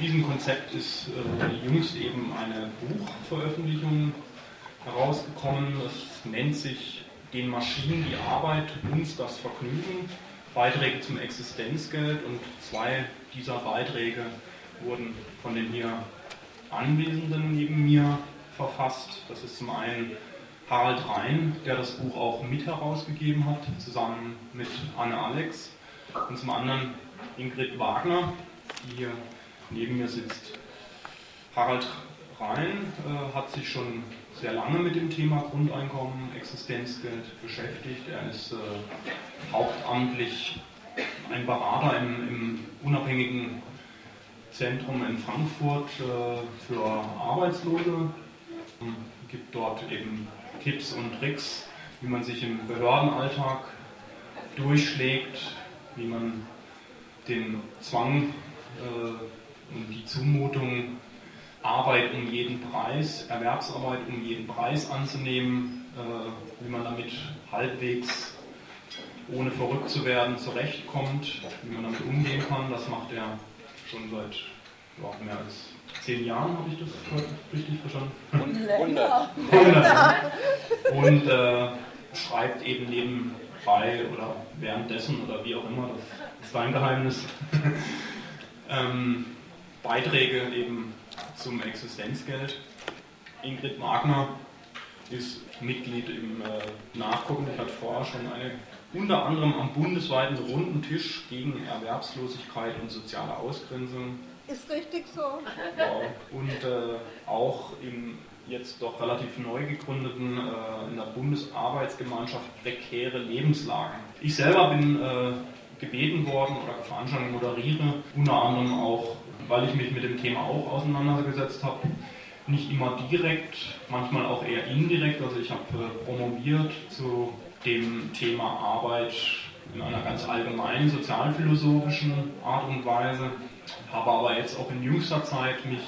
diesem Konzept ist äh, jüngst eben eine Buchveröffentlichung herausgekommen. Es nennt sich Den Maschinen die Arbeit, uns das Vergnügen. Beiträge zum Existenzgeld und zwei dieser Beiträge wurden von den hier Anwesenden neben mir verfasst. Das ist zum einen Harald Rhein, der das Buch auch mit herausgegeben hat, zusammen mit Anne Alex. Und zum anderen Ingrid Wagner, die hier neben mir sitzt. Harald Rhein äh, hat sich schon sehr lange mit dem Thema Grundeinkommen, Existenzgeld beschäftigt. Er ist äh, hauptamtlich ein Berater im, im, unabhängigen Zentrum in Frankfurt äh, für Arbeitslose. Gibt dort eben Tipps und Tricks, wie man sich im Behördenalltag durchschlägt, wie man den Zwang äh, und die Zumutung Arbeit um jeden Preis, Erwerbsarbeit um jeden Preis anzunehmen, äh, wie man damit halbwegs ohne verrückt zu werden zurechtkommt, wie man damit umgehen kann. Das macht er schon seit ja, mehr als zehn Jahren, habe ich das richtig verstanden? Und länger. 100. Und äh, schreibt eben nebenbei oder währenddessen oder wie auch immer, das ist sein Geheimnis, ähm, Beiträge eben zum Existenzgeld. Ingrid Wagner ist Mitglied im äh, Nachgucken. Ich hatte vorher schon eine unter anderem am bundesweiten runden Tisch gegen Erwerbslosigkeit und soziale Ausgrenzung. Ist richtig so. Wow. Und äh, auch im jetzt doch relativ neu gegründeten äh, in der Bundesarbeitsgemeinschaft prekäre Lebenslagen. Ich selber bin äh, gebeten worden oder Veranstaltungen moderiere, unter anderem auch weil ich mich mit dem Thema auch auseinandergesetzt habe. Nicht immer direkt, manchmal auch eher indirekt. Also ich habe äh, promoviert zu dem Thema Arbeit in einer ganz allgemeinen sozialphilosophischen Art und Weise, habe aber jetzt auch in jüngster Zeit mich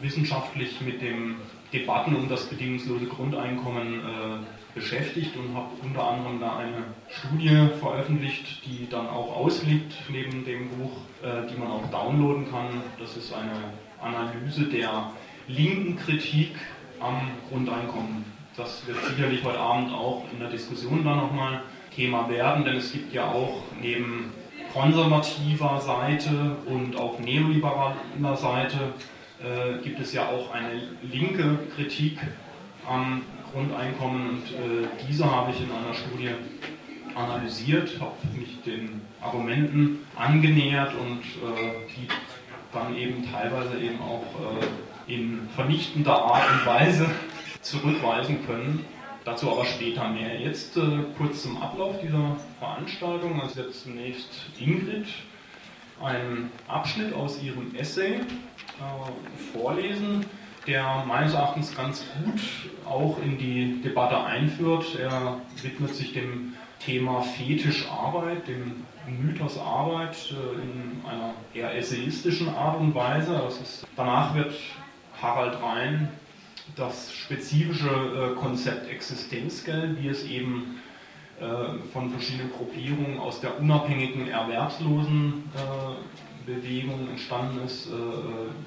wissenschaftlich mit den Debatten um das bedingungslose Grundeinkommen äh, beschäftigt und habe unter anderem da eine Studie veröffentlicht, die dann auch ausliegt neben dem Buch, äh, die man auch downloaden kann. Das ist eine Analyse der linken Kritik am Grundeinkommen. Das wird sicherlich heute Abend auch in der Diskussion dann nochmal Thema werden, denn es gibt ja auch neben konservativer Seite und auch neoliberaler Seite äh, gibt es ja auch eine linke Kritik am Grundeinkommen und äh, diese habe ich in einer Studie analysiert, habe mich den Argumenten angenähert und äh, die dann eben teilweise eben auch äh, in vernichtender Art und Weise zurückweisen können. Dazu aber später mehr. Jetzt äh, kurz zum Ablauf dieser Veranstaltung. Also jetzt zunächst Ingrid einen Abschnitt aus ihrem Essay äh, vorlesen der meines Erachtens ganz gut auch in die Debatte einführt. Er widmet sich dem Thema Fetischarbeit, dem Mythos Arbeit äh, in einer eher essayistischen Art und Weise. Ist, danach wird Harald Rhein das spezifische äh, Konzept Existenzgeld, wie es eben äh, von verschiedenen Gruppierungen aus der unabhängigen Erwerbslosenbewegung entstanden ist,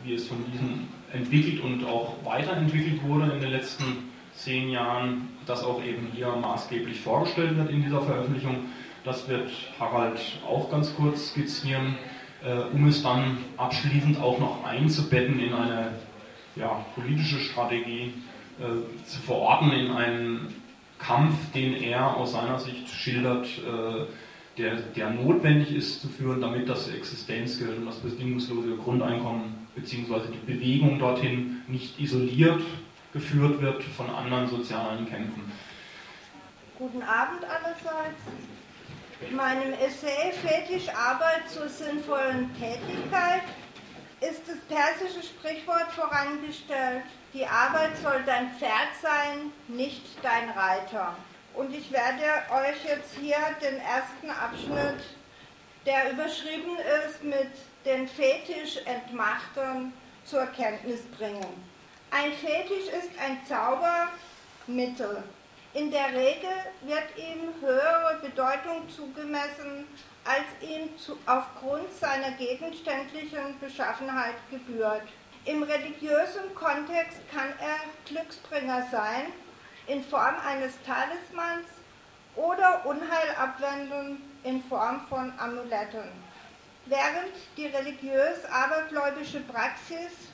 wie es von diesen entwickelt und auch weiterentwickelt wurde in den letzten zehn Jahren, das auch eben hier maßgeblich vorgestellt wird in dieser Veröffentlichung. Das wird Harald auch ganz kurz skizzieren, äh, um es dann abschließend auch noch einzubetten in eine ja, politische Strategie, äh, zu verorten in einen Kampf, den er aus seiner Sicht schildert, äh, der, der notwendig ist zu führen, damit das Existenzgeld und das bedingungslose Grundeinkommen beziehungsweise die Bewegung dorthin nicht isoliert geführt wird von anderen sozialen Kämpfen. Guten Abend allerseits. In meinem Essay Fetisch Arbeit zur sinnvollen Tätigkeit ist das persische Sprichwort vorangestellt, die Arbeit soll dein Pferd sein, nicht dein Reiter. Und ich werde euch jetzt hier den ersten Abschnitt, der überschrieben ist mit den Fetischentmachtern zur Kenntnis bringen. Ein Fetisch ist ein Zaubermittel. In der Regel wird ihm höhere Bedeutung zugemessen, als ihm zu, aufgrund seiner gegenständlichen Beschaffenheit gebührt. Im religiösen Kontext kann er Glücksbringer sein, in Form eines Talismans oder Unheilabwendung in Form von Amuletten. Während die religiös-abergläubische Praxis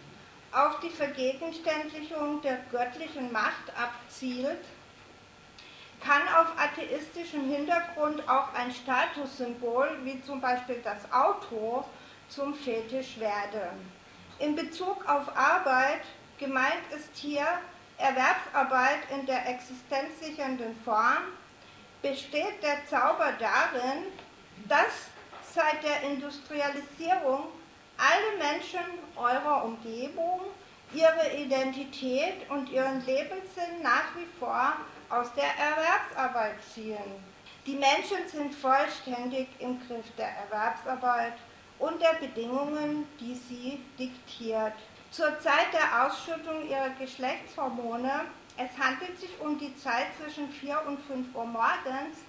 auf die Vergegenständlichung der göttlichen Macht abzielt, kann auf atheistischem Hintergrund auch ein Statussymbol wie zum Beispiel das Auto zum Fetisch werden. In Bezug auf Arbeit gemeint ist hier Erwerbsarbeit in der existenzsichernden Form, besteht der Zauber darin, dass seit der Industrialisierung alle Menschen eurer Umgebung ihre Identität und ihren Lebenssinn nach wie vor aus der Erwerbsarbeit ziehen. Die Menschen sind vollständig im Griff der Erwerbsarbeit und der Bedingungen, die sie diktiert. Zur Zeit der Ausschüttung ihrer Geschlechtshormone, es handelt sich um die Zeit zwischen 4 und 5 Uhr morgens,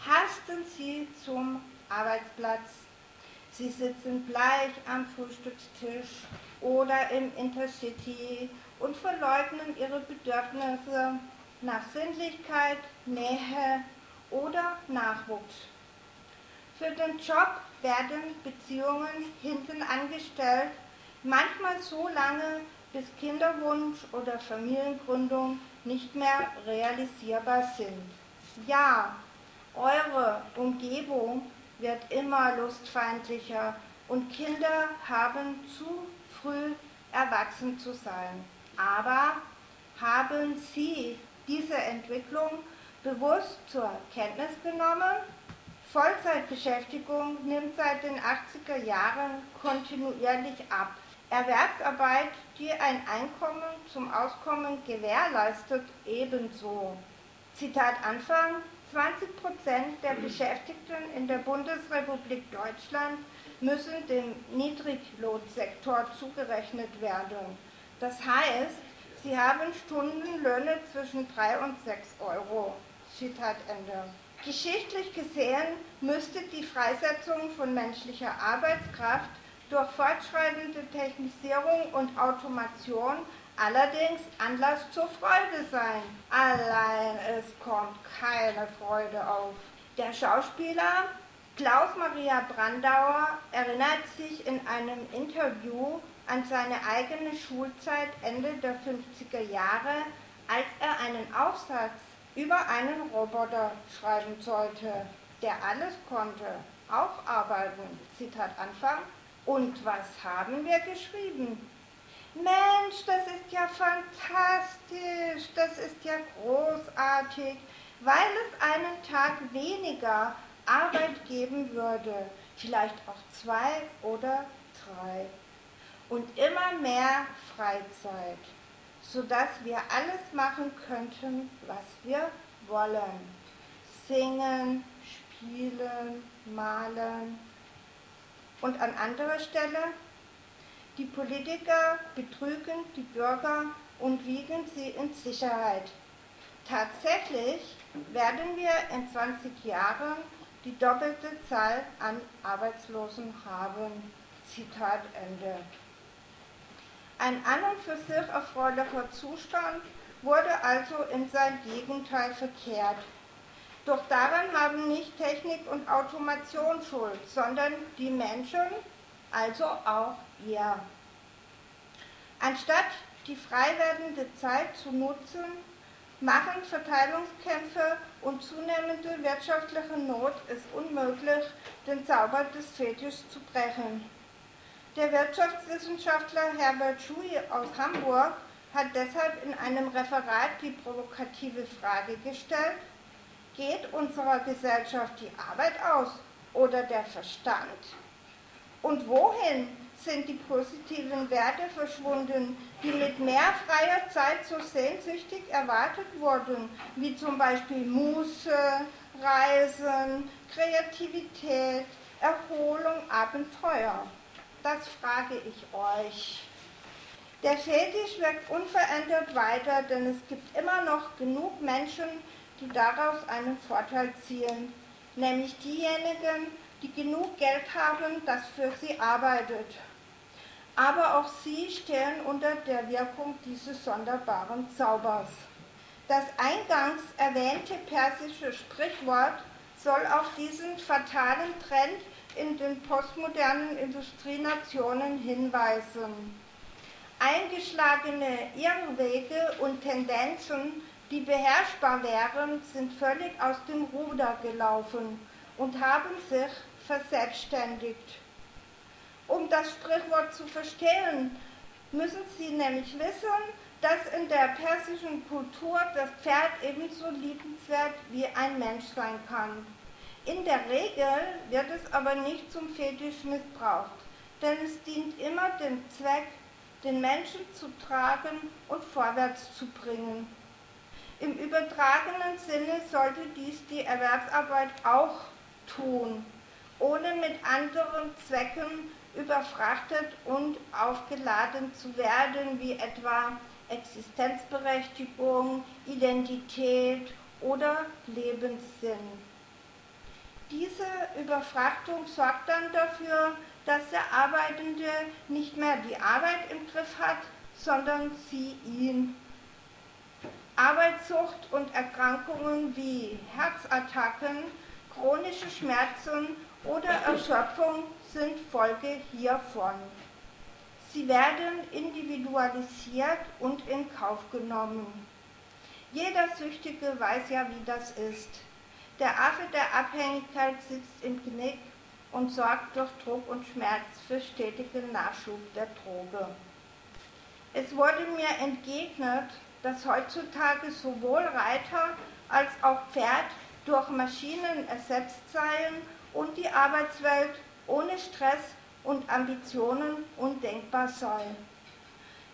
hasten sie zum Arbeitsplatz. Sie sitzen bleich am Frühstückstisch oder im Intercity und verleugnen ihre Bedürfnisse nach Sinnlichkeit, Nähe oder Nachwuchs. Für den Job werden Beziehungen hinten angestellt, manchmal so lange, bis Kinderwunsch oder Familiengründung nicht mehr realisierbar sind. Ja, eure Umgebung wird immer lustfeindlicher und Kinder haben zu früh erwachsen zu sein. Aber haben Sie diese Entwicklung bewusst zur Kenntnis genommen? Vollzeitbeschäftigung nimmt seit den 80er Jahren kontinuierlich ab. Erwerbsarbeit, die ein Einkommen zum Auskommen gewährleistet, ebenso. Zitat Anfang. 20 Prozent der Beschäftigten in der Bundesrepublik Deutschland müssen dem Niedriglohnsektor zugerechnet werden. Das heißt, sie haben Stundenlöhne zwischen 3 und 6 Euro. Zitat Ende. Geschichtlich gesehen müsste die Freisetzung von menschlicher Arbeitskraft durch fortschreitende Technisierung und Automation allerdings Anlass zur Freude sein. Allein es kommt keine Freude auf. Der Schauspieler Klaus Maria Brandauer erinnert sich in einem Interview an seine eigene Schulzeit Ende der 50er Jahre, als er einen Aufsatz über einen Roboter schreiben sollte, der alles konnte, auch arbeiten. Zitat Anfang. Und was haben wir geschrieben? Mensch, das ist ja fantastisch, das ist ja großartig, weil es einen Tag weniger Arbeit geben würde, vielleicht auch zwei oder drei. Und immer mehr Freizeit, sodass wir alles machen könnten, was wir wollen. Singen, spielen, malen. Und an anderer Stelle, die Politiker betrügen die Bürger und wiegen sie in Sicherheit. Tatsächlich werden wir in 20 Jahren die doppelte Zahl an Arbeitslosen haben. Zitat Ende. Ein an und für sich erfreulicher Zustand wurde also in sein Gegenteil verkehrt. Doch daran haben nicht Technik und Automation Schuld, sondern die Menschen, also auch ihr. Anstatt die frei werdende Zeit zu nutzen, machen Verteilungskämpfe und zunehmende wirtschaftliche Not es unmöglich, den Zauber des Fetischs zu brechen. Der Wirtschaftswissenschaftler Herbert Schui aus Hamburg hat deshalb in einem Referat die provokative Frage gestellt, geht unserer Gesellschaft die Arbeit aus oder der Verstand? Und wohin sind die positiven Werte verschwunden, die mit mehr freier Zeit so sehnsüchtig erwartet wurden, wie zum Beispiel Muße, Reisen, Kreativität, Erholung, Abenteuer. Das frage ich euch. Der Fetisch wirkt unverändert weiter, denn es gibt immer noch genug Menschen, die daraus einen Vorteil ziehen, nämlich diejenigen, die genug Geld haben, das für sie arbeitet. Aber auch sie stehen unter der Wirkung dieses sonderbaren Zaubers. Das eingangs erwähnte persische Sprichwort soll auf diesen fatalen Trend in den postmodernen Industrienationen hinweisen. Eingeschlagene Irrwege und Tendenzen, die beherrschbar wären, sind völlig aus dem Ruder gelaufen und haben sich verselbstständigt. Um das Sprichwort zu verstehen, müssen Sie nämlich wissen, dass in der persischen Kultur das Pferd ebenso liebenswert wie ein Mensch sein kann. In der Regel wird es aber nicht zum Fetisch missbraucht, denn es dient immer dem Zweck, den Menschen zu tragen und vorwärts zu bringen. Im übertragenen Sinne sollte dies die Erwerbsarbeit auch tun, ohne mit anderen Zwecken überfrachtet und aufgeladen zu werden, wie etwa Existenzberechtigung, Identität oder Lebenssinn. Diese Überfrachtung sorgt dann dafür, dass der Arbeitende nicht mehr die Arbeit im Griff hat, sondern sie ihn. Arbeitssucht und Erkrankungen wie Herzattacken, chronische Schmerzen oder Erschöpfung sind Folge hiervon. Sie werden individualisiert und in Kauf genommen. Jeder Süchtige weiß ja, wie das ist. Der Affe der Abhängigkeit sitzt im Knick und sorgt durch Druck und Schmerz für stetigen Nachschub der Droge. Es wurde mir entgegnet, dass heutzutage sowohl Reiter als auch Pferd durch Maschinen ersetzt seien und die Arbeitswelt ohne Stress und Ambitionen undenkbar sei.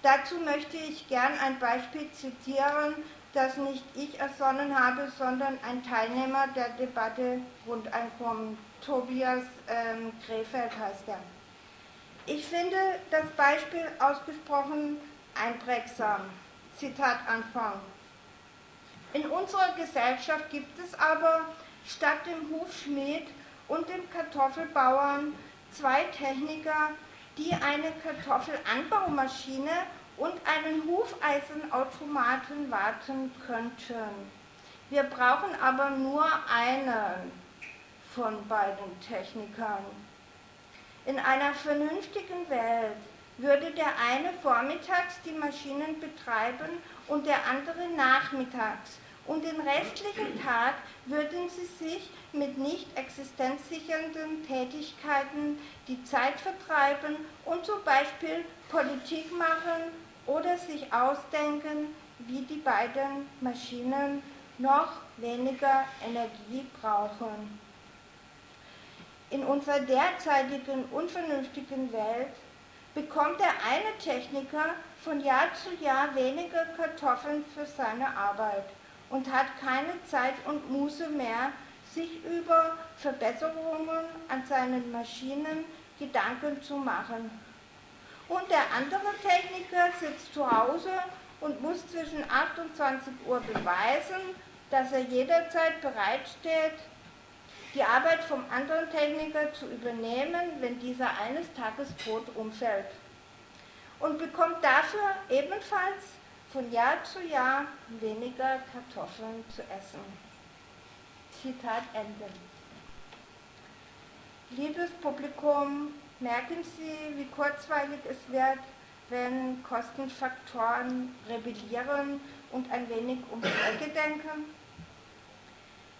Dazu möchte ich gern ein Beispiel zitieren, das nicht ich ersonnen habe, sondern ein Teilnehmer der Debatte Grundeinkommen, Tobias ähm, Krefeld heißt er. Ich finde das Beispiel ausgesprochen einprägsam. Zitat Anfang. In unserer Gesellschaft gibt es aber statt dem Hufschmied und dem Kartoffelbauern zwei Techniker, die eine Kartoffelanbaumaschine und einen Hufeisenautomaten warten könnten. Wir brauchen aber nur einen von beiden Technikern. In einer vernünftigen Welt würde der eine vormittags die Maschinen betreiben und der andere nachmittags und den restlichen Tag würden sie sich mit nicht existenzsichernden Tätigkeiten die Zeit vertreiben und zum Beispiel Politik machen oder sich ausdenken, wie die beiden Maschinen noch weniger Energie brauchen. In unserer derzeitigen unvernünftigen Welt bekommt der eine Techniker von Jahr zu Jahr weniger Kartoffeln für seine Arbeit und hat keine Zeit und Muße mehr, sich über Verbesserungen an seinen Maschinen Gedanken zu machen. Und der andere Techniker sitzt zu Hause und muss zwischen 8 und 20 Uhr beweisen, dass er jederzeit bereitsteht, die Arbeit vom anderen Techniker zu übernehmen, wenn dieser eines Tages tot umfällt. Und bekommt dafür ebenfalls von Jahr zu Jahr weniger Kartoffeln zu essen. Zitat Ende. Liebes Publikum, merken Sie, wie kurzweilig es wird, wenn Kostenfaktoren rebellieren und ein wenig um die Ecke denken?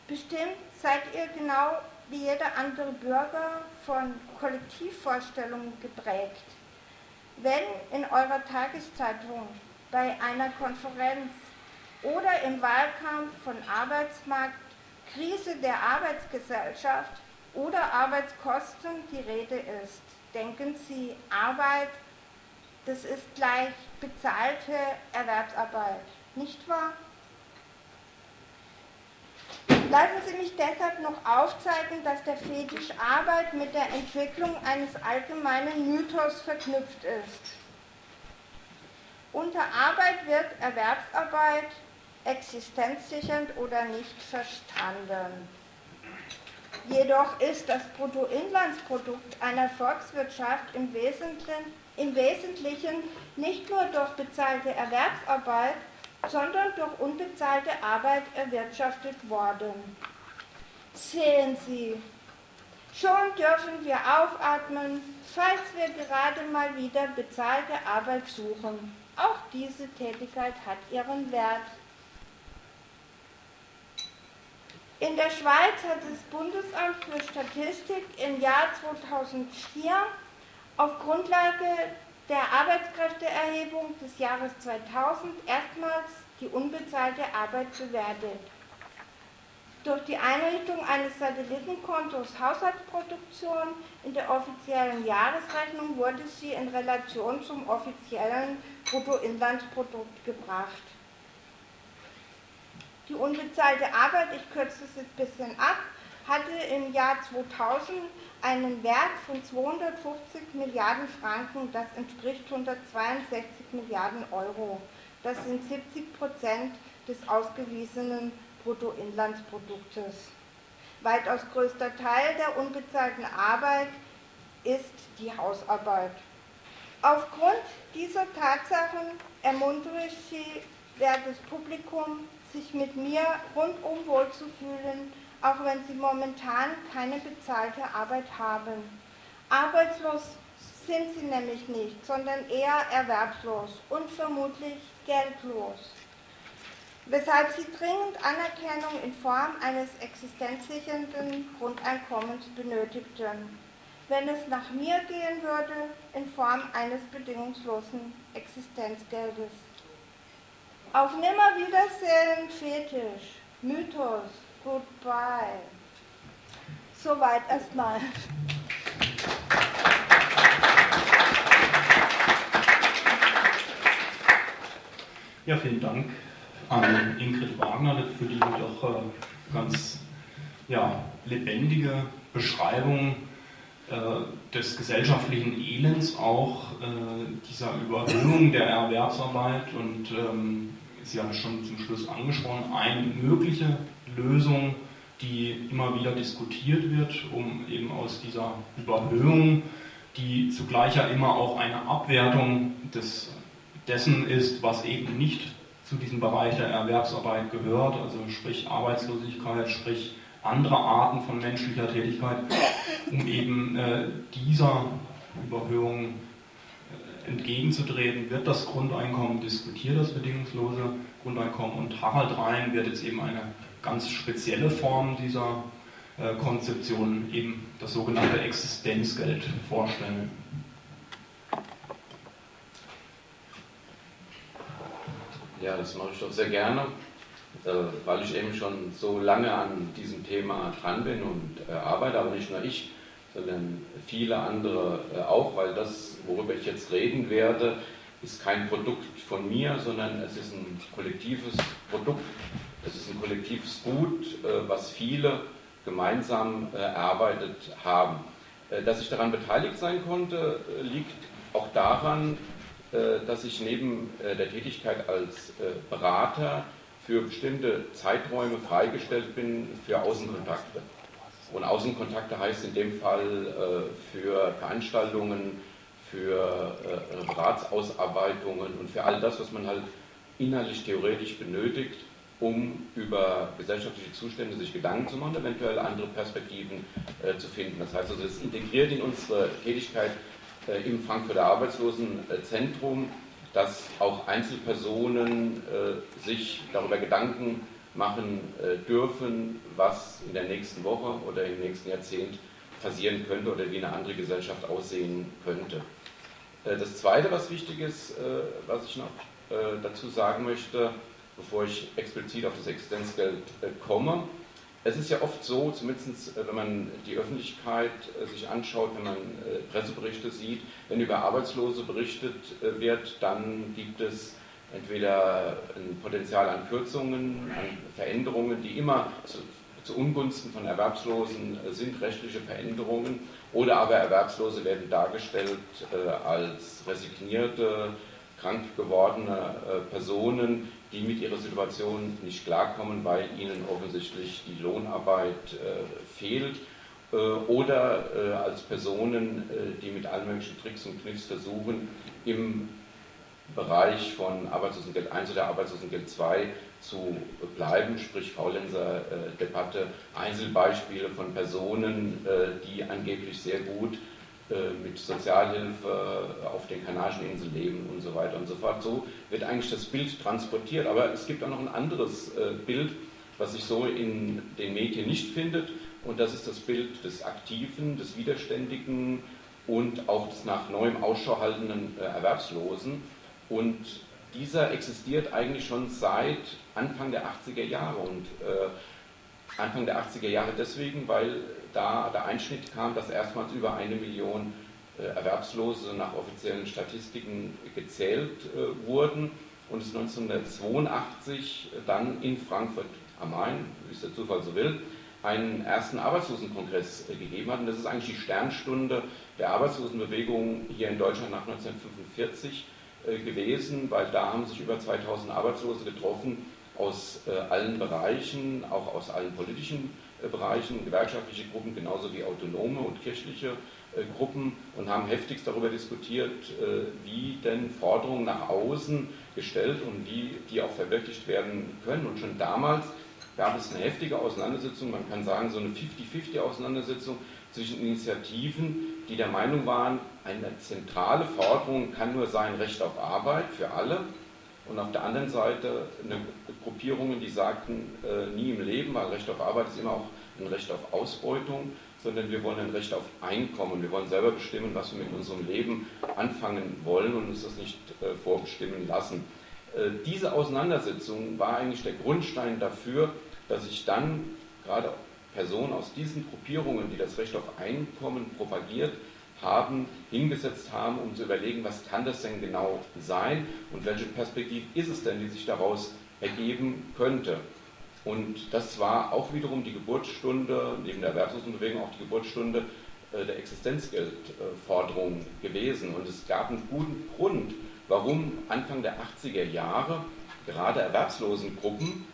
Bestimmt seid ihr genau wie jeder andere Bürger von Kollektivvorstellungen geprägt. Wenn in eurer Tageszeitung bei einer Konferenz oder im Wahlkampf von Arbeitsmarkt, Krise der Arbeitsgesellschaft oder Arbeitskosten die Rede ist. Denken Sie, Arbeit, das ist gleich bezahlte Erwerbsarbeit, nicht wahr? Lassen Sie mich deshalb noch aufzeigen, dass der Fetisch Arbeit mit der Entwicklung eines allgemeinen Mythos verknüpft ist. Unter Arbeit wird Erwerbsarbeit existenzsichernd oder nicht verstanden. Jedoch ist das Bruttoinlandsprodukt einer Volkswirtschaft im Wesentlichen, im Wesentlichen nicht nur durch bezahlte Erwerbsarbeit, sondern durch unbezahlte Arbeit erwirtschaftet worden. Sehen Sie, schon dürfen wir aufatmen, falls wir gerade mal wieder bezahlte Arbeit suchen. Auch diese Tätigkeit hat ihren Wert. In der Schweiz hat das Bundesamt für Statistik im Jahr 2004 auf Grundlage der Arbeitskräfteerhebung des Jahres 2000 erstmals die unbezahlte Arbeit bewertet. Durch die Einrichtung eines Satellitenkontos Haushaltsproduktion in der offiziellen Jahresrechnung wurde sie in Relation zum offiziellen Bruttoinlandsprodukt gebracht. Die unbezahlte Arbeit, ich kürze das jetzt ein bisschen ab, hatte im Jahr 2000 einen Wert von 250 Milliarden Franken, das entspricht 162 Milliarden Euro. Das sind 70 Prozent des ausgewiesenen Bruttoinlandsproduktes. Weitaus größter Teil der unbezahlten Arbeit ist die Hausarbeit. Aufgrund dieser Tatsachen ermuntere ich Sie, wertes Publikum, sich mit mir rundum wohlzufühlen, auch wenn sie momentan keine bezahlte Arbeit haben. Arbeitslos sind sie nämlich nicht, sondern eher erwerbslos und vermutlich geldlos, weshalb sie dringend Anerkennung in Form eines existenzsichernden Grundeinkommens benötigten. Wenn es nach mir gehen würde, in Form eines bedingungslosen Existenzgeldes. Auf Nimmerwiedersehen, Fetisch, Mythos, Goodbye. Soweit erstmal. Ja, vielen Dank an Ingrid Wagner für die doch äh, ganz ja, lebendige Beschreibung äh, des gesellschaftlichen Elends, auch äh, dieser Überhöhung der Erwerbsarbeit und ähm, Sie haben es schon zum Schluss angesprochen, eine mögliche Lösung, die immer wieder diskutiert wird, um eben aus dieser Überhöhung, die zugleich ja immer auch eine Abwertung des, dessen ist, was eben nicht zu diesem Bereich der Erwerbsarbeit gehört, also sprich Arbeitslosigkeit, sprich andere Arten von menschlicher Tätigkeit, um eben äh, dieser Überhöhung entgegenzutreten, wird das Grundeinkommen diskutiert, das bedingungslose Grundeinkommen. Und Harald Rhein wird jetzt eben eine ganz spezielle Form dieser äh, Konzeption, eben das sogenannte Existenzgeld, vorstellen. Ja, das mache ich doch sehr gerne, äh, weil ich eben schon so lange an diesem Thema dran bin und äh, arbeite, aber nicht nur ich, sondern viele andere äh, auch, weil das, worüber ich jetzt reden werde, ist kein Produkt von mir, sondern es ist ein kollektives Produkt, es ist ein kollektives Gut, was viele gemeinsam erarbeitet haben. Dass ich daran beteiligt sein konnte, liegt auch daran, dass ich neben der Tätigkeit als Berater für bestimmte Zeiträume freigestellt bin für Außenkontakte. Und Außenkontakte heißt in dem Fall äh, für Veranstaltungen, für äh, Ratsausarbeitungen und für all das, was man halt inhaltlich theoretisch benötigt, um über gesellschaftliche Zustände sich Gedanken zu machen, eventuell andere Perspektiven äh, zu finden. Das heißt also, es integriert in unsere Tätigkeit äh, im Frankfurter Arbeitslosenzentrum, dass auch Einzelpersonen äh, sich darüber Gedanken machen äh, dürfen, was in der nächsten Woche oder im nächsten Jahrzehnt passieren könnte oder wie eine andere Gesellschaft aussehen könnte. Äh, das Zweite, was wichtig ist, äh, was ich noch dazu sagen möchte, bevor ich explizit auf das Existenzgeld komme, es ist ja oft so, zumindest wenn man die Öffentlichkeit sich anschaut, wenn man Presseberichte sieht, wenn über Arbeitslose berichtet wird, dann gibt es entweder ein Potenzial an Kürzungen, an Veränderungen, die immer zu, zu Ungunsten von Erwerbslosen sind, rechtliche Veränderungen, oder aber Erwerbslose werden dargestellt äh, als resignierte, krank gewordene Personen, die mit ihrer Situation nicht klarkommen, weil ihnen offensichtlich die Lohnarbeit fehlt oder als Personen, die mit allen möglichen Tricks und Kniffs versuchen, im Bereich von Arbeitslosengeld 1 oder Arbeitslosengeld 2 zu bleiben, sprich Faulenzer-Debatte, Einzelbeispiele von Personen, äh, die angeblich sehr gut äh, mit Sozialhilfe auf den Kanarischen Inseln leben und so weiter und so fort. So wird eigentlich das Bild transportiert, aber es gibt auch noch ein anderes äh, Bild, was sich so in den Medien nicht findet, und das ist das Bild des Aktiven, des Widerständigen und auch des nach neuem Ausschau haltenden Erwerbslosen. Und dieser existiert eigentlich schon seit Anfang der 80er Jahre und äh, Anfang der 80er Jahre deswegen, weil da der Einschnitt kam, dass erstmals über eine Million äh, Erwerbslose nach offiziellen Statistiken gezählt äh, wurden und es 1982 dann in Frankfurt am Main, wie es der Zufall so will, einen ersten Arbeitslosenkongress äh, gegeben hat. Und das ist eigentlich die Sternstunde der Arbeitslosenbewegung hier in Deutschland nach 1945 äh, gewesen, weil da haben sich über 2000 Arbeitslose getroffen aus äh, allen Bereichen, auch aus allen politischen äh, Bereichen, gewerkschaftliche Gruppen genauso wie autonome und kirchliche Gruppen und haben heftigst darüber diskutiert, wie denn Forderungen nach außen gestellt und wie die auch verwirklicht werden können. Und schon damals gab es eine heftige Auseinandersetzung, man kann sagen so eine 50-50 Auseinandersetzung zwischen Initiativen, die der Meinung waren, eine zentrale Forderung kann nur sein Recht auf Arbeit für alle und auf der anderen Seite eine Gruppierungen, die sagten, äh, nie im Leben, weil Recht auf Arbeit ist immer auch ein Recht auf Ausbeutung, sondern wir wollen ein Recht auf Einkommen. Wir wollen selber bestimmen, was wir mit unserem Leben anfangen wollen und uns das nicht äh, vorbestimmen lassen. Äh, diese Auseinandersetzung war eigentlich der Grundstein dafür, dass sich dann gerade Personen aus diesen Gruppierungen, die das Recht auf Einkommen propagiert haben, hingesetzt haben, um zu überlegen, was kann das denn genau sein und welche Perspektive ist es denn, die sich daraus ergeben könnte. Und das war auch wiederum die Geburtsstunde, neben der Erwerbslosenbewegung auch die Geburtsstunde äh, der Existenzgeldforderung gewesen. Und es gab einen guten Grund, warum Anfang der 80er Jahre gerade Erwerbslosengruppen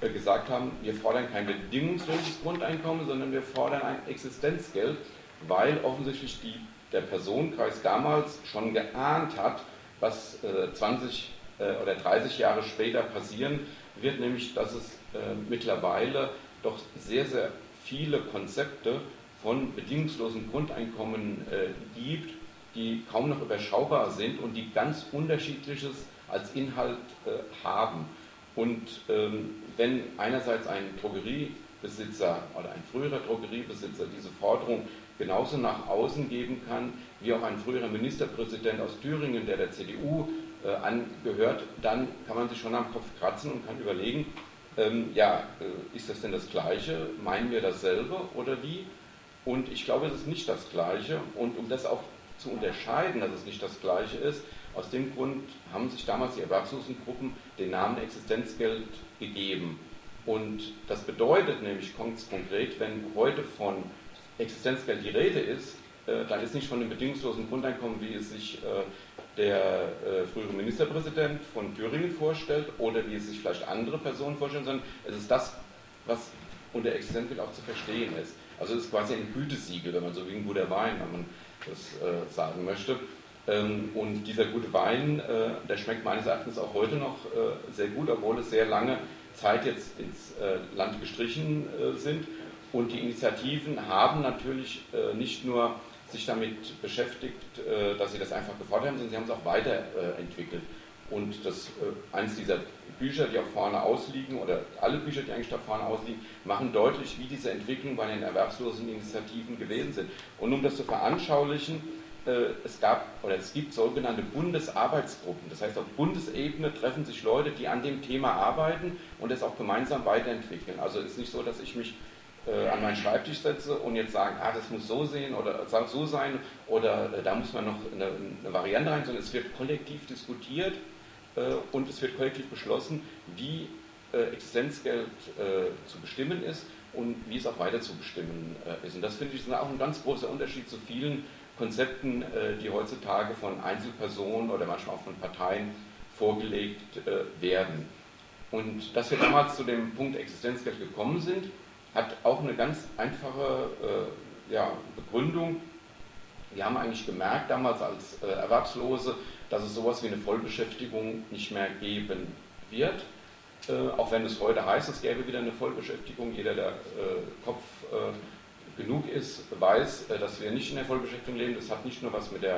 äh, gesagt haben, wir fordern kein bedingungsloses Grundeinkommen, sondern wir fordern ein Existenzgeld, weil offensichtlich die, der Personenkreis damals schon geahnt hat, was äh, 20 äh, oder 30 Jahre später passieren wird, nämlich dass es äh, mittlerweile doch sehr, sehr viele Konzepte von bedingungslosen Grundeinkommen äh, gibt, die kaum noch überschaubar sind und die ganz unterschiedliches als Inhalt äh, haben. Und ähm, wenn einerseits ein Drogeriebesitzer oder ein früherer Drogeriebesitzer diese Forderung genauso nach außen geben kann, wie auch ein früherer Ministerpräsident aus Thüringen, der der CDU äh, angehört, dann kann man sich schon am Kopf kratzen und kann überlegen, ähm, ja, äh, ist das denn das Gleiche? Meinen wir dasselbe oder wie? Und ich glaube, es ist nicht das Gleiche. Und um das auch zu unterscheiden, dass es nicht das Gleiche ist, aus dem Grund haben sich damals die Erwerbslosengruppen den Namen Existenzgeld gegeben. Und das bedeutet nämlich konkret, wenn heute von Existenzgeld die Rede ist, äh, dann ist nicht von dem bedingungslosen Grundeinkommen, wie es sich äh, der äh, frühere Ministerpräsident von Thüringen vorstellt oder wie es sich vielleicht andere Personen vorstellen, sondern es ist das, was unter Existenzgeld auch zu verstehen ist. Also es ist quasi ein Gütesiegel, wenn man so wie ein guter Wein, wenn man das sagen möchte. Ähm, und dieser gute Wein, der schmeckt meines Erachtens auch heute noch sehr gut, obwohl es sehr lange Zeit jetzt ins Land gestrichen sind. Und die Initiativen haben natürlich nicht nur sich damit beschäftigt, dass sie das einfach gefordert haben, sondern sie haben es auch weiterentwickelt. Und das, eines dieser Bücher, die auch vorne ausliegen, oder alle Bücher, die eigentlich da vorne ausliegen, machen deutlich, wie diese Entwicklungen bei den erwerbslosen Initiativen gewesen sind. Und um das zu veranschaulichen, äh, es gab oder es gibt sogenannte Bundesarbeitsgruppen. Das heißt, auf Bundesebene treffen sich Leute, die an dem Thema arbeiten und es auch gemeinsam weiterentwickeln. Also es ist nicht so, dass ich mich äh, an meinen Schreibtisch setze und jetzt sage, ah, das muss so sehen oder so sein oder äh, da muss man noch eine, eine, Variante rein, sondern es wird kollektiv diskutiert äh, und es wird kollektiv beschlossen, wie äh, Existenzgeld äh, zu bestimmen ist und wie es auch weiter zu bestimmen ist. Und das finde ich ist auch ein ganz großer Unterschied zu vielen Konzepten, die heutzutage von Einzelpersonen oder manchmal auch von Parteien vorgelegt werden. Und dass wir damals zu dem Punkt Existenzgeld gekommen sind, hat auch eine ganz einfache ja, Begründung. Wir haben eigentlich gemerkt damals als Erwerbslose, dass es sowas wie eine Vollbeschäftigung nicht mehr geben wird. Äh, auch wenn es heute heißt, es gäbe wieder eine Vollbeschäftigung. Jeder, der äh, Kopf äh, genug ist, weiß, äh, dass wir nicht in der Vollbeschäftigung leben. Das hat nicht nur was mit, der,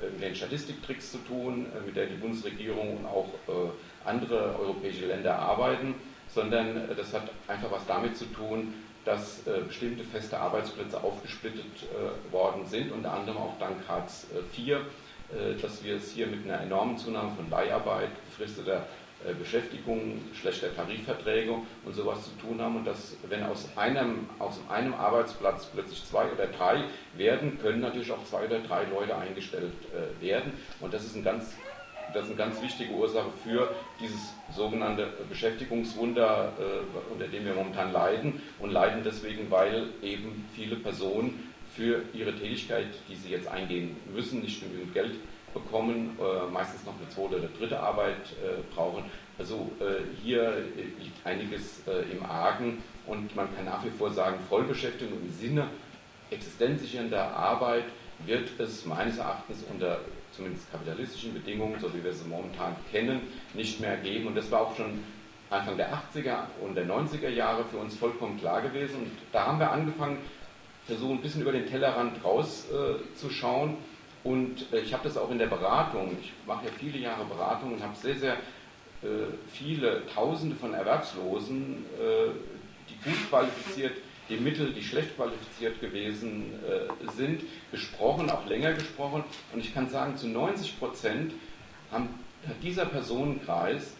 äh, mit den Statistiktricks zu tun, äh, mit der die Bundesregierung und auch andere europäische Länder arbeiten, sondern das hat einfach was damit zu tun, dass bestimmte feste Arbeitsplätze aufgesplittet worden sind, unter anderem auch dank Hartz IV äh, dass wir es hier mit einer enormen Zunahme von Leiharbeit, befristeter äh, Beschäftigung, schlechter Tarifverträge und sowas zu tun haben und dass, wenn aus einem, aus einem Arbeitsplatz plötzlich zwei oder drei werden, können natürlich auch zwei oder drei Leute eingestellt äh, werden. Und das ist ein ganz das ist eine ganz wichtige Ursache für dieses sogenannte Beschäftigungswunder, unter dem wir momentan leiden und leiden deswegen, weil eben viele Personen für ihre Tätigkeit, die sie jetzt eingehen müssen, nicht genügend Geld bekommen, äh, meistens noch eine zweite oder dritte Arbeit äh, brauchen. Also äh, hier liegt einiges äh, im Argen und man kann nach wie vor sagen, Vollbeschäftigung im Sinne existenzsichernder Arbeit wird es meines Erachtens unter zumindest kapitalistischen Bedingungen, so wie wir sie momentan kennen, nicht mehr geben. Und das war auch schon Anfang der 80er und der 90er Jahre für uns vollkommen klar gewesen. Und da haben wir angefangen, versuchen ein bisschen über den Tellerrand rauszuschauen. Äh, und äh, ich habe das auch in der Beratung, ich mache ja viele Jahre Beratung und habe sehr, sehr äh, viele Tausende von Erwerbslosen, äh, die gut qualifiziert, die mittel, die schlecht qualifiziert gewesen äh, sind, gesprochen, auch länger gesprochen. Und ich kann sagen, zu 90 Prozent hat dieser Personenkreis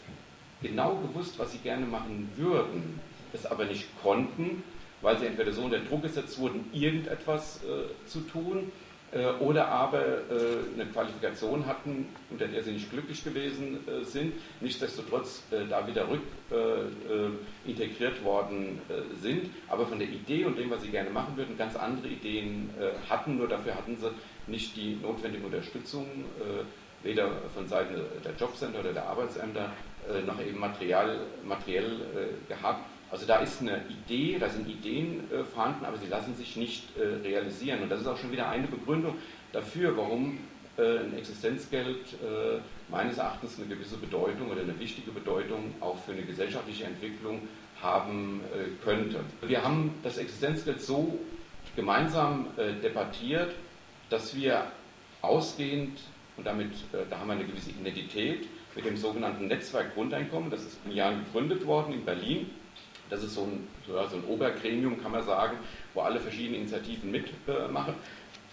genau gewusst, was sie gerne machen würden, es aber nicht konnten weil sie entweder so unter Druck gesetzt wurden, irgendetwas äh, zu tun, oder aber äh, eine Qualifikation hatten, unter der sie nicht glücklich gewesen äh, sind, nichtsdestotrotz äh, da wieder rück äh, integriert worden sind, aber von der Idee und dem, was sie gerne machen würden, ganz andere Ideen hatten, nur dafür hatten sie nicht die notwendige Unterstützung, weder von Seiten der Jobcenter oder der Arbeitsämter, noch eben material, materiell gehabt. Also da ist eine Idee, da sind Ideen äh, vorhanden, aber sie lassen sich nicht äh, realisieren. Und das ist auch schon wieder eine Begründung dafür, warum äh, ein Existenzgeld äh, meines Erachtens eine gewisse Bedeutung oder eine wichtige Bedeutung auch für eine gesellschaftliche Entwicklung haben äh, könnte. Wir haben das Existenzgeld so gemeinsam äh, debattiert, dass wir ausgehend, und damit da haben wir eine gewisse Identität, mit dem sogenannten Netzwerk Grundeinkommen, das ist in Jahren gegründet worden in Berlin, das ist so ein, so ein Obergremium, kann man sagen, wo alle verschiedenen Initiativen mitmachen.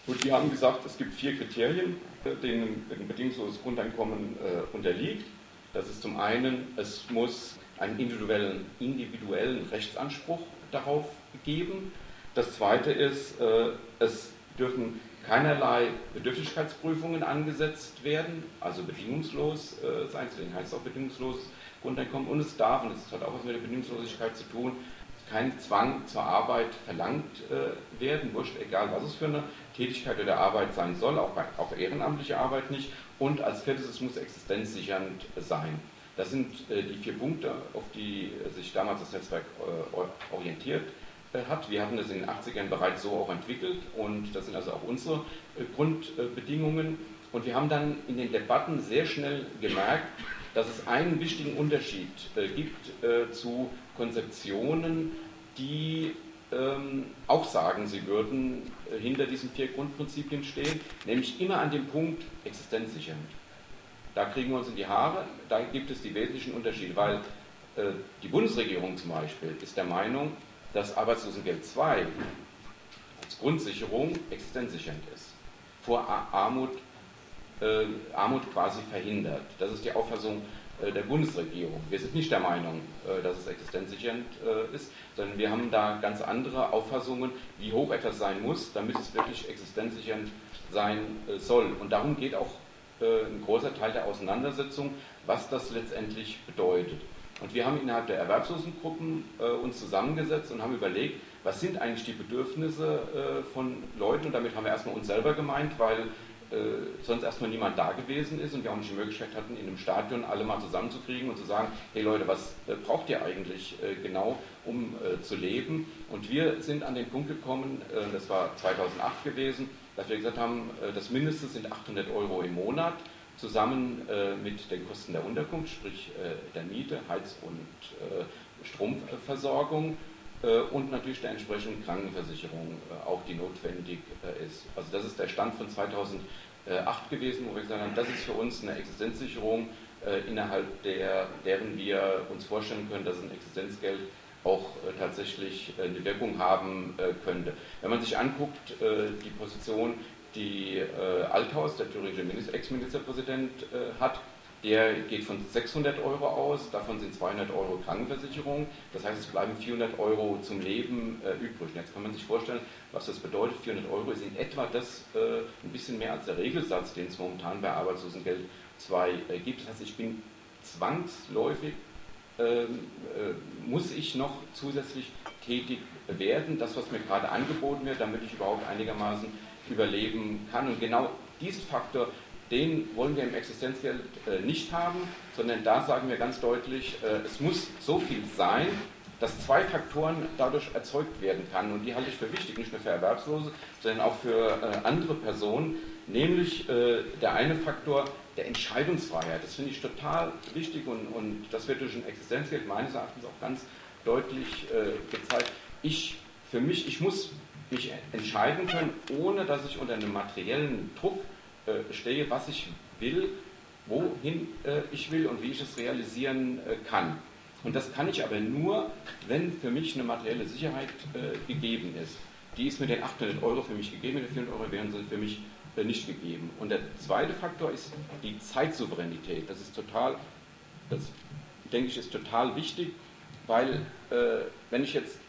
Und die haben gesagt, es gibt vier Kriterien, denen ein bedingungsloses Grundeinkommen äh, unterliegt. Das ist zum einen, es muss einen individuellen, individuellen Rechtsanspruch darauf geben. Das zweite ist, äh, es dürfen keinerlei Bedürftigkeitsprüfungen angesetzt werden, also bedingungslos äh, sein, deswegen heißt es auch bedingungsloses Grundeinkommen und es darf, und das hat auch was mit der Bedingungslosigkeit zu tun, kein Zwang zur Arbeit verlangt äh, werden, wurscht, egal was es für eine Tätigkeit oder Arbeit sein soll, auch, auch ehrenamtliche Arbeit nicht. Und als viertes, es muss existenzsichernd sein. Das sind äh, die vier Punkte, auf die sich damals das Netzwerk äh, orientiert äh, hat. Wir hatten das in den 80ern bereits so auch entwickelt und das sind also auch unsere äh, Grundbedingungen. Und wir haben dann in den Debatten sehr schnell gemerkt, dass es einen wichtigen Unterschied äh, gibt äh, zu Konzeptionen, die ähm, auch sagen, sie würden äh, hinter diesen vier Grundprinzipien stehen, nämlich immer an dem Punkt existenzsichernd. Da kriegen wir uns in die Haare, da gibt es die wesentlichen Unterschiede, weil äh, die Bundesregierung zum Beispiel ist der Meinung, dass Arbeitslosengeld 2 als Grundsicherung existenzsichernd ist. Vor Armut äh, Armut quasi verhindert. Das ist die Auffassung äh, der Bundesregierung. Wir sind nicht der Meinung, äh, dass es existenzsichernd ist, sondern wir haben da ganz andere Auffassungen, wie hoch etwas sein muss, damit es wirklich existenzsichernd sein soll. Und darum geht auch ein großer Teil der Auseinandersetzung, was das letztendlich bedeutet. Und wir haben innerhalb der Erwerbslosengruppen äh, uns zusammengesetzt und haben überlegt, was sind eigentlich die Bedürfnisse äh, von Leuten. Und damit haben wir erstmal uns selber gemeint, weil äh, sonst erstmal niemand da gewesen ist und wir auch nicht die Möglichkeit hatten, in einem Stadion alle mal zusammenzukriegen und zu sagen, hey Leute, was äh, braucht ihr eigentlich äh, genau, um äh, zu leben? Und wir sind an den Punkt gekommen, das war 2008 gewesen, dass wir gesagt haben, das Mindeste sind 800 Euro im Monat zusammen äh, mit den Kosten der Unterkunft, sprich äh, der Miete, Heiz- und äh, Stromversorgung äh, und natürlich der entsprechenden Krankenversicherung, äh, auch die notwendig äh, ist. Also das ist der Stand von 2008 gewesen, wo wir gesagt haben, das ist für uns eine Existenzsicherung, innerhalb der, deren wir uns vorstellen können, dass ein Existenzgeld auch tatsächlich eine Wirkung haben könnte. Wenn man sich anguckt, die Position die äh, Althaus, der thüringische Ex-Ministerpräsident, äh, hat, der geht von 600 Euro aus, davon sind 200 Euro Krankenversicherung, das heißt, es bleiben 400 Euro zum Leben äh, übrig. Jetzt kann man sich vorstellen, was das bedeutet. 400 Euro ist in etwa das äh, ein bisschen mehr als der Regelsatz, den es momentan bei Arbeitslosengeld 2 äh, gibt. Das heißt, ich bin zwangsläufig, ähm, äh, muss ich noch zusätzlich tätig werden, das, was mir gerade angeboten wird, damit ich überhaupt einigermaßen überleben kann. Und genau diesen Faktor, den wollen wir im Existenzgeld äh, nicht haben, sondern da sagen wir ganz deutlich, äh, es muss so viel sein, dass zwei Faktoren dadurch erzeugt werden kann. Und die halte ich für wichtig, nicht nur für Erwerbslose, sondern auch für äh, andere Personen. Nämlich der eine Faktor der Entscheidungsfreiheit. Das finde ich total wichtig und, und das wird durch ein Existenzgeld meines Erachtens auch ganz deutlich gezeigt. Ich, für mich, ich muss mich entscheiden können, ohne dass ich unter einem materiellen Druck stehe, was ich will, wohin äh, ich will und wie ich es realisieren äh, kann. Und das kann ich aber nur, wenn für mich eine materielle Sicherheit äh, gegeben ist. Die ist mit den 800 Euro für mich gegeben, mit den 400 Euro wären sie für mich äh, nicht gegeben. Und der zweite Faktor ist die Zeitsouveränität. Das ist total, das denke ich, ist total wichtig, weil äh, wenn ich jetzt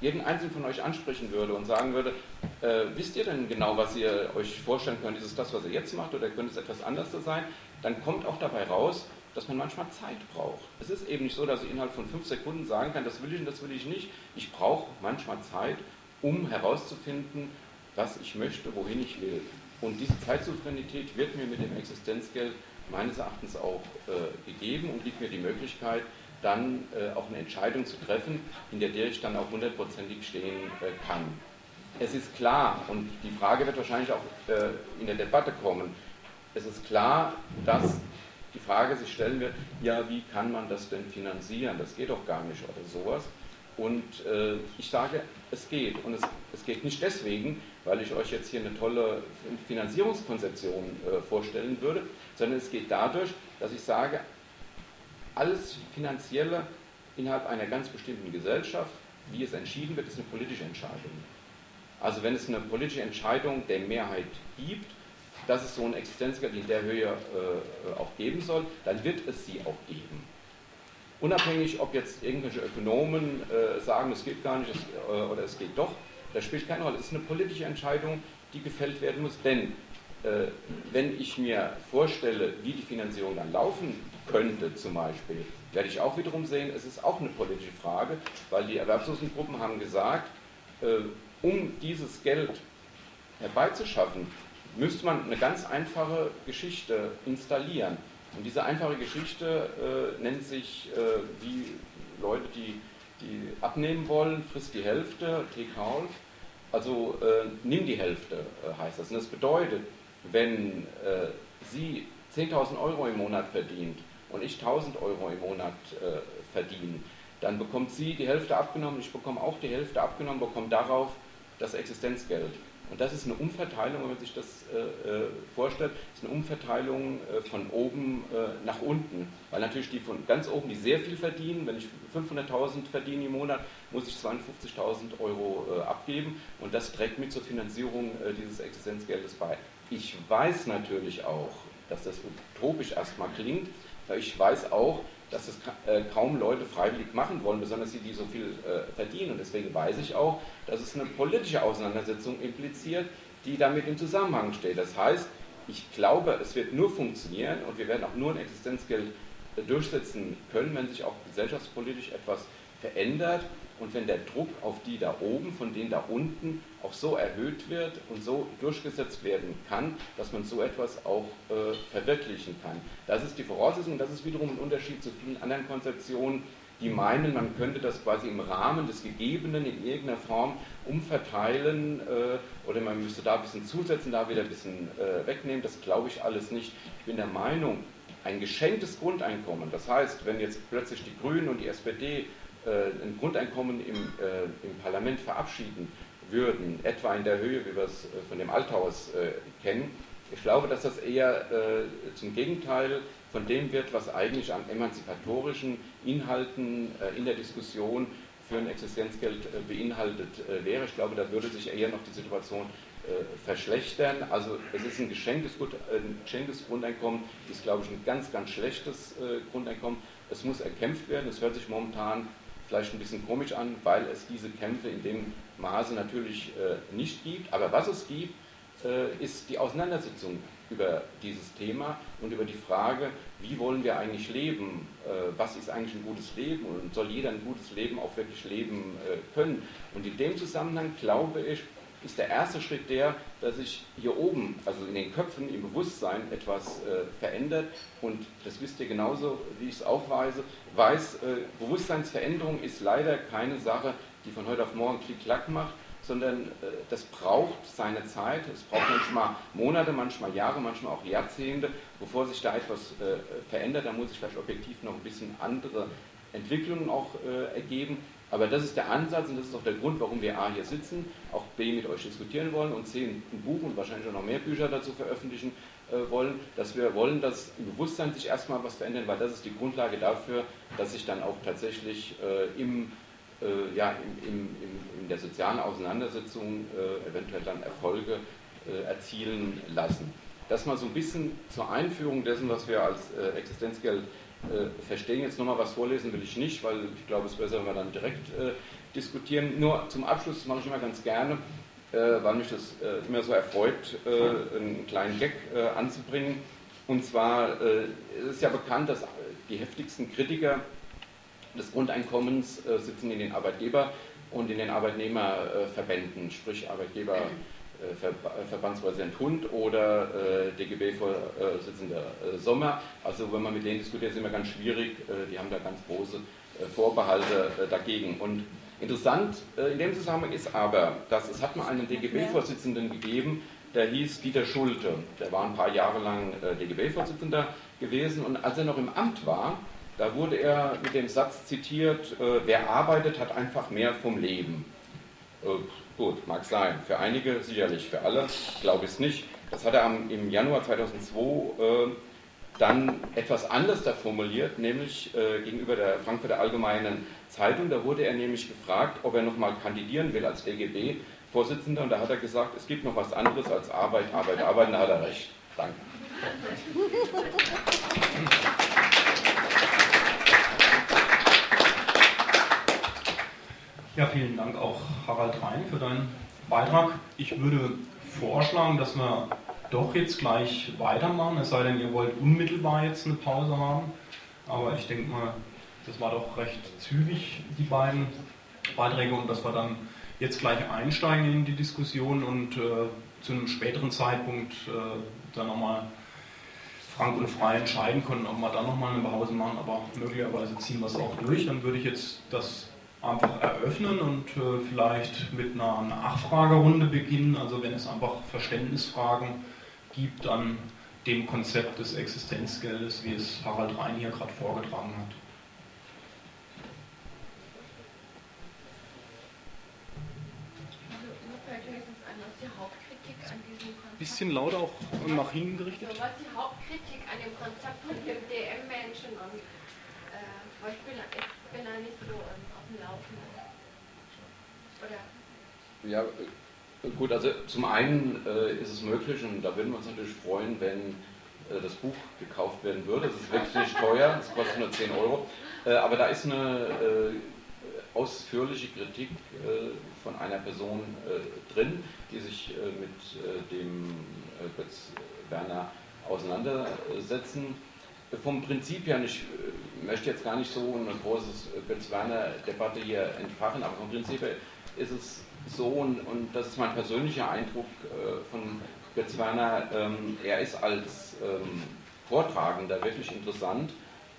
jeden einzelnen von euch ansprechen würde und sagen würde, äh, wisst ihr denn genau, was ihr euch vorstellen könnt, ist es das, was ihr jetzt macht oder könnte es etwas anderes sein, dann kommt auch dabei raus, dass man manchmal Zeit braucht. Es ist eben nicht so, dass ich innerhalb von fünf Sekunden sagen kann, das will ich und das will ich nicht. Ich brauche manchmal Zeit, um herauszufinden, was ich möchte, wohin ich will. Und diese Zeitsouveränität wird mir mit dem Existenzgeld meines Erachtens auch äh, gegeben und gibt mir die Möglichkeit, dann äh, auch eine Entscheidung zu treffen, in der, ich dann auch hundertprozentig stehen äh, kann. Es ist klar, und die Frage wird wahrscheinlich auch äh, in der Debatte kommen, es ist klar, dass die Frage sich stellen wird, ja, wie kann man das denn finanzieren? Das geht doch gar nicht oder sowas. Und äh, ich sage, es geht. Und es, es, geht nicht deswegen, weil ich euch jetzt hier eine tolle Finanzierungskonzeption äh, vorstellen würde, sondern es geht dadurch, dass ich sage, alles Finanzielle innerhalb einer ganz bestimmten Gesellschaft, wie es entschieden wird, ist eine politische Entscheidung. Also wenn es eine politische Entscheidung der Mehrheit gibt, dass es so ein Existenzgeld in der Höhe äh, auch geben soll, dann wird es sie auch geben. Unabhängig, ob jetzt irgendwelche Ökonomen äh, sagen, es geht gar nicht es, äh, oder es geht doch, das spielt keine Rolle. Es ist eine politische Entscheidung, die gefällt werden muss. Denn äh, wenn ich mir vorstelle, wie die Finanzierung dann laufen könnte zum Beispiel, werde ich auch wiederum sehen, es ist auch eine politische Frage, weil die Erwerbslosengruppen haben gesagt, äh, um dieses Geld herbeizuschaffen, müsste man eine ganz einfache Geschichte installieren. Und diese einfache Geschichte äh, nennt sich, äh, wie Leute, die, die abnehmen wollen, frisst die Hälfte, half. Also äh, nimm die Hälfte, äh, heißt das. Und das bedeutet, wenn äh, Sie 10.000 Euro im Monat verdient und ich 1.000 Euro im Monat äh, verdiene, dann bekommt sie die Hälfte abgenommen, ich bekomme auch die Hälfte abgenommen, bekomme darauf das Existenzgeld. Und das ist eine Umverteilung, wenn man sich das äh, äh vorstellt, ist eine Umverteilung äh, von oben äh, nach unten. Weil natürlich die von ganz oben, die sehr viel verdienen, wenn ich 500.000 verdiene im Monat, muss ich 52.000 Euro äh, abgeben und das trägt mit zur Finanzierung dieses Existenzgeldes bei. Ich weiß natürlich auch, dass das utopisch erstmal klingt, ich weiß auch, dass das äh, kaum Leute freiwillig machen wollen, besonders die, die so viel äh, verdienen. Und deswegen weiß ich auch, dass es eine politische Auseinandersetzung impliziert, die damit im Zusammenhang steht. Das heißt, ich glaube, es wird nur funktionieren und wir werden auch nur ein Existenzgeld durchsetzen können, wenn sich auch gesellschaftspolitisch etwas verändert und wenn der Druck auf die da oben von denen da unten auch so erhöht wird und so durchgesetzt werden kann, dass man so etwas auch äh, verwirklichen kann. Das ist die Voraussetzung, das ist wiederum ein Unterschied zu vielen anderen Konzeptionen, die meinen, man könnte das quasi im Rahmen des Gegebenen in irgendeiner Form umverteilen äh, oder man müsste da ein bisschen zusetzen, da wieder ein bisschen äh, wegnehmen. Das glaube ich alles nicht. Ich bin der Meinung, ein geschenktes Grundeinkommen, das heißt, wenn jetzt plötzlich die Grünen und die SPD ein Grundeinkommen im, äh, im Parlament verabschieden würden, etwa in der Höhe, wie wir es äh, von dem Althaus kennen, ich glaube, dass das eher zum Gegenteil von dem wird, was eigentlich an emanzipatorischen Inhalten in der Diskussion für ein Existenzgeld beinhaltet wäre. Ich glaube, da würde sich eher noch die Situation verschlechtern. Also es ist ein geschenktes, ein geschenktes Grundeinkommen, ist, glaube ich, ein ganz, ganz schlechtes Grundeinkommen. Es muss erkämpft werden. Es hört sich momentan vielleicht ein bisschen komisch an, weil es diese Kämpfe in dem Maße natürlich äh, nicht gibt. Aber was es gibt, äh, ist die Auseinandersetzung über dieses Thema und über die Frage, wie wollen wir eigentlich leben, äh, was ist eigentlich ein gutes Leben und soll jeder ein gutes Leben auch wirklich leben äh, können. Und in dem Zusammenhang glaube ich, ist der erste Schritt der, dass sich hier oben, also in den Köpfen, im Bewusstsein etwas äh, verändert. Und das wisst ihr genauso, wie ich es aufweise, weiß, äh, Bewusstseinsveränderung ist leider keine Sache, die von heute auf morgen klick-klack macht, sondern äh, das braucht seine Zeit. Es braucht manchmal Monate, manchmal Jahre, manchmal auch Jahrzehnte, bevor sich da etwas äh, verändert. Da muss sich vielleicht objektiv noch ein bisschen andere Entwicklungen auch äh, ergeben. Aber das ist der Ansatz und das ist auch der Grund, warum wir A hier sitzen, auch B mit euch diskutieren wollen und C ein Buch und wahrscheinlich auch noch mehr Bücher dazu veröffentlichen äh, wollen, dass wir wollen, dass im Bewusstsein sich erstmal was verändert, weil das ist die Grundlage dafür, dass sich dann auch tatsächlich äh, im, äh, ja, im, im, in der sozialen Auseinandersetzung äh, eventuell dann Erfolge äh, erzielen lassen. Das mal so ein bisschen zur Einführung dessen, was wir als äh, Existenzgeld äh, verstehen. Jetzt nochmal was vorlesen will ich nicht, weil ich glaube, es ist besser, wenn wir dann direkt äh, diskutieren. Nur zum Abschluss, das mache ich immer ganz gerne, äh, weil mich das äh, immer so erfreut, äh, einen kleinen Gag äh, anzubringen. Und zwar es ist ja bekannt, dass die heftigsten Kritiker des Grundeinkommens sitzen in den Arbeitgeber- und in den Arbeitnehmerverbänden, sprich Arbeitgeber. Äh, Ver Verbandspräsident Hund oder äh, DGB-Vorsitzender äh, Sommer. Also wenn man mit denen diskutiert, ist immer ganz schwierig. Äh, die haben da ganz große äh, Vorbehalte äh, dagegen. Und interessant in dem Zusammenhang ist aber, dass es hat mal einen DGB-Vorsitzenden gegeben, der hieß Dieter Schulte. Der war ein paar Jahre lang DGB-Vorsitzender gewesen und als er noch im Amt war, da wurde er mit dem Satz zitiert, wer arbeitet, hat einfach mehr vom Leben. Gut, mag sein. Für einige sicherlich, für alle glaube ich es nicht. Das hat er im Januar 2002 äh, dann etwas anders da formuliert, nämlich äh, gegenüber der Frankfurter Allgemeinen Zeitung. Da wurde er nämlich gefragt, ob er nochmal kandidieren will als DGB-Vorsitzender. Und da hat er gesagt, es gibt noch was anderes als Arbeit, Arbeit, Arbeit. Und da hat er recht. Danke. Ja, vielen Dank auch Harald Rhein für deinen Beitrag. Ich würde vorschlagen, dass wir doch jetzt gleich weitermachen, es sei denn, ihr wollt unmittelbar jetzt eine Pause haben. Aber ich denke mal, das war doch recht zügig, die beiden Beiträge, und dass wir dann jetzt gleich einsteigen in die Diskussion und äh, zu einem späteren Zeitpunkt äh, dann nochmal frank und frei entscheiden können, ob wir dann nochmal eine Pause machen, aber möglicherweise ziehen wir es auch durch. Dann würde ich jetzt das einfach eröffnen und äh, vielleicht mit einer Nachfragerunde beginnen. Also wenn es einfach Verständnisfragen gibt an dem Konzept des Existenzgeldes, wie es Harald Rhein hier gerade vorgetragen hat. Bisschen lauter auch nach hinten gerichtet. Was die Hauptkritik an dem Konzept von dem DM-Menschen und äh, ich bin, ich bin da nicht so. Ähm, ja, äh, gut, also zum einen äh, ist es möglich und da würden wir uns natürlich freuen, wenn äh, das Buch gekauft werden würde. Es ist wirklich teuer, es kostet nur 10 Euro. Äh, aber da ist eine äh, ausführliche Kritik äh, von einer Person drin, die sich mit dem Götz Werner auseinandersetzen vom Prinzip her, ich möchte jetzt gar nicht so eine große Götz-Werner-Debatte hier entfachen, aber vom Prinzip ist es so, und, und das ist mein persönlicher Eindruck äh, von Götz Werner, ähm, er ist als ähm, Vortragender wirklich interessant.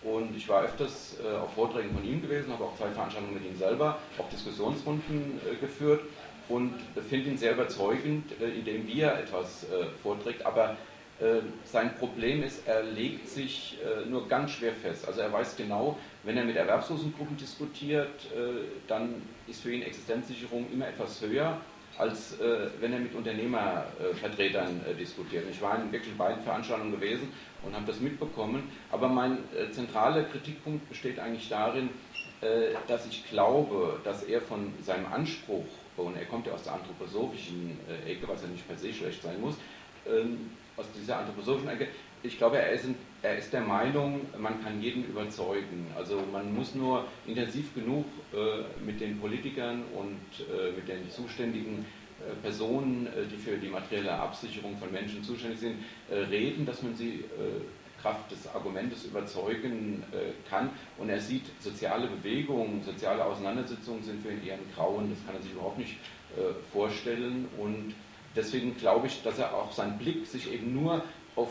Und ich war öfters äh, auf Vorträgen von ihm gewesen, habe auch zwei Veranstaltungen mit ihm selber, auch Diskussionsrunden äh, geführt und finde ihn sehr überzeugend, äh, indem wie er etwas äh, vorträgt. Aber äh, sein Problem ist, er legt sich nur ganz schwer fest. Also er weiß genau, wenn er mit Erwerbslosengruppen diskutiert, dann ist für ihn Existenzsicherung immer etwas höher als äh, wenn er mit Unternehmervertretern äh, diskutiert. Ich war in wirklich beiden Veranstaltungen gewesen und habe das mitbekommen. Aber mein äh, zentraler Kritikpunkt besteht eigentlich darin, äh, dass ich glaube, dass er von seinem Anspruch, und er kommt ja aus der anthroposophischen äh, Ecke, was ja nicht per se schlecht sein muss, ähm, aus dieser anthroposophischen Ecke, ich glaube, er ist, er ist, der Meinung, man kann jeden überzeugen. Also man muss nur intensiv genug äh, mit den Politikern und äh, mit den zuständigen äh, Personen, äh, die für die materielle Absicherung von Menschen zuständig sind, äh, reden, dass man sie äh, Kraft des Argumentes überzeugen kann. Und er sieht, soziale Bewegungen, soziale Auseinandersetzungen sind für ihn eher ein Grauen. Das kann er sich überhaupt nicht vorstellen. Und deswegen glaube ich, dass er auch sein Blick sich eben nur auf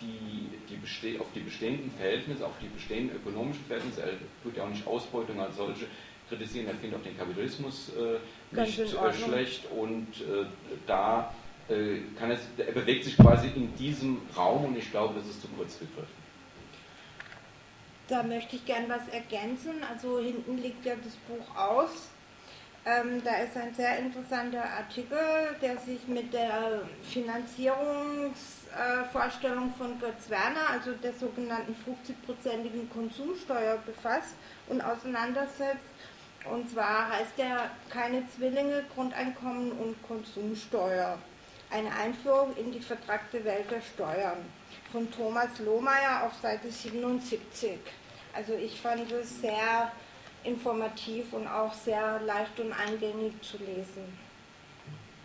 die, die auf die bestehenden Verhältnisse, auf die bestehenden ökonomischen Verhältnisse, er tut ja auch nicht Ausbeutung als solche kritisieren, er findet auch den Kapitalismus äh, nicht äh, schlecht und äh, da äh, kann es, er bewegt sich quasi in diesem Raum und ich glaube, das ist zu kurz gegriffen. Da möchte ich gern was ergänzen. Also hinten liegt ja das Buch aus. Ähm, da ist ein sehr interessanter Artikel, der sich mit der Finanzierungsvorstellung äh, von Götz Werner, also der sogenannten 50-prozentigen Konsumsteuer befasst und auseinandersetzt. Und zwar heißt der keine Zwillinge, Grundeinkommen und Konsumsteuer. Eine Einführung in die vertragte Welt der Steuern von Thomas Lohmeier auf Seite 77. Also ich fand es sehr informativ und auch sehr leicht und eingängig zu lesen.